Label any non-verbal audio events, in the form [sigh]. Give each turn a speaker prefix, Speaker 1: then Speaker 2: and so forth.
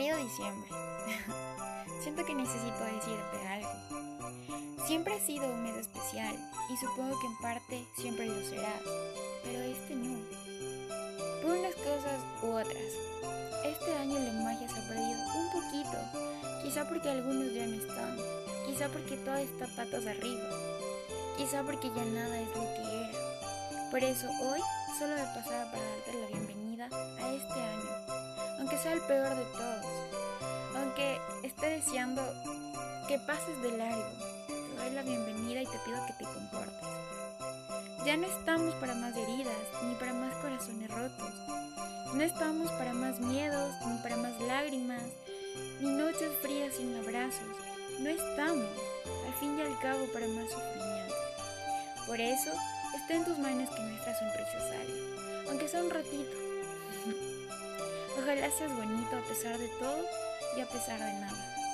Speaker 1: Querido diciembre, [laughs] siento que necesito decirte algo. Siempre ha sido un mes especial y supongo que en parte siempre lo será, pero este no. Por unas cosas u otras. Este año la magia se ha perdido un poquito, quizá porque algunos ya no están, quizá porque todo está patas arriba, quizá porque ya nada es lo que era. Por eso hoy solo me pasaba para darte la bienvenida sea el peor de todos, aunque esté deseando que pases de largo. Te doy la bienvenida y te pido que te comportes. Ya no estamos para más heridas, ni para más corazones rotos. No estamos para más miedos, ni para más lágrimas, ni noches frías sin abrazos. No estamos, al fin y al cabo, para más sufrimiento. Por eso, está en tus manos que nuestra sonrisa salga, aunque sea un ratito. Seas bonito a pesar de todo y a pesar de nada.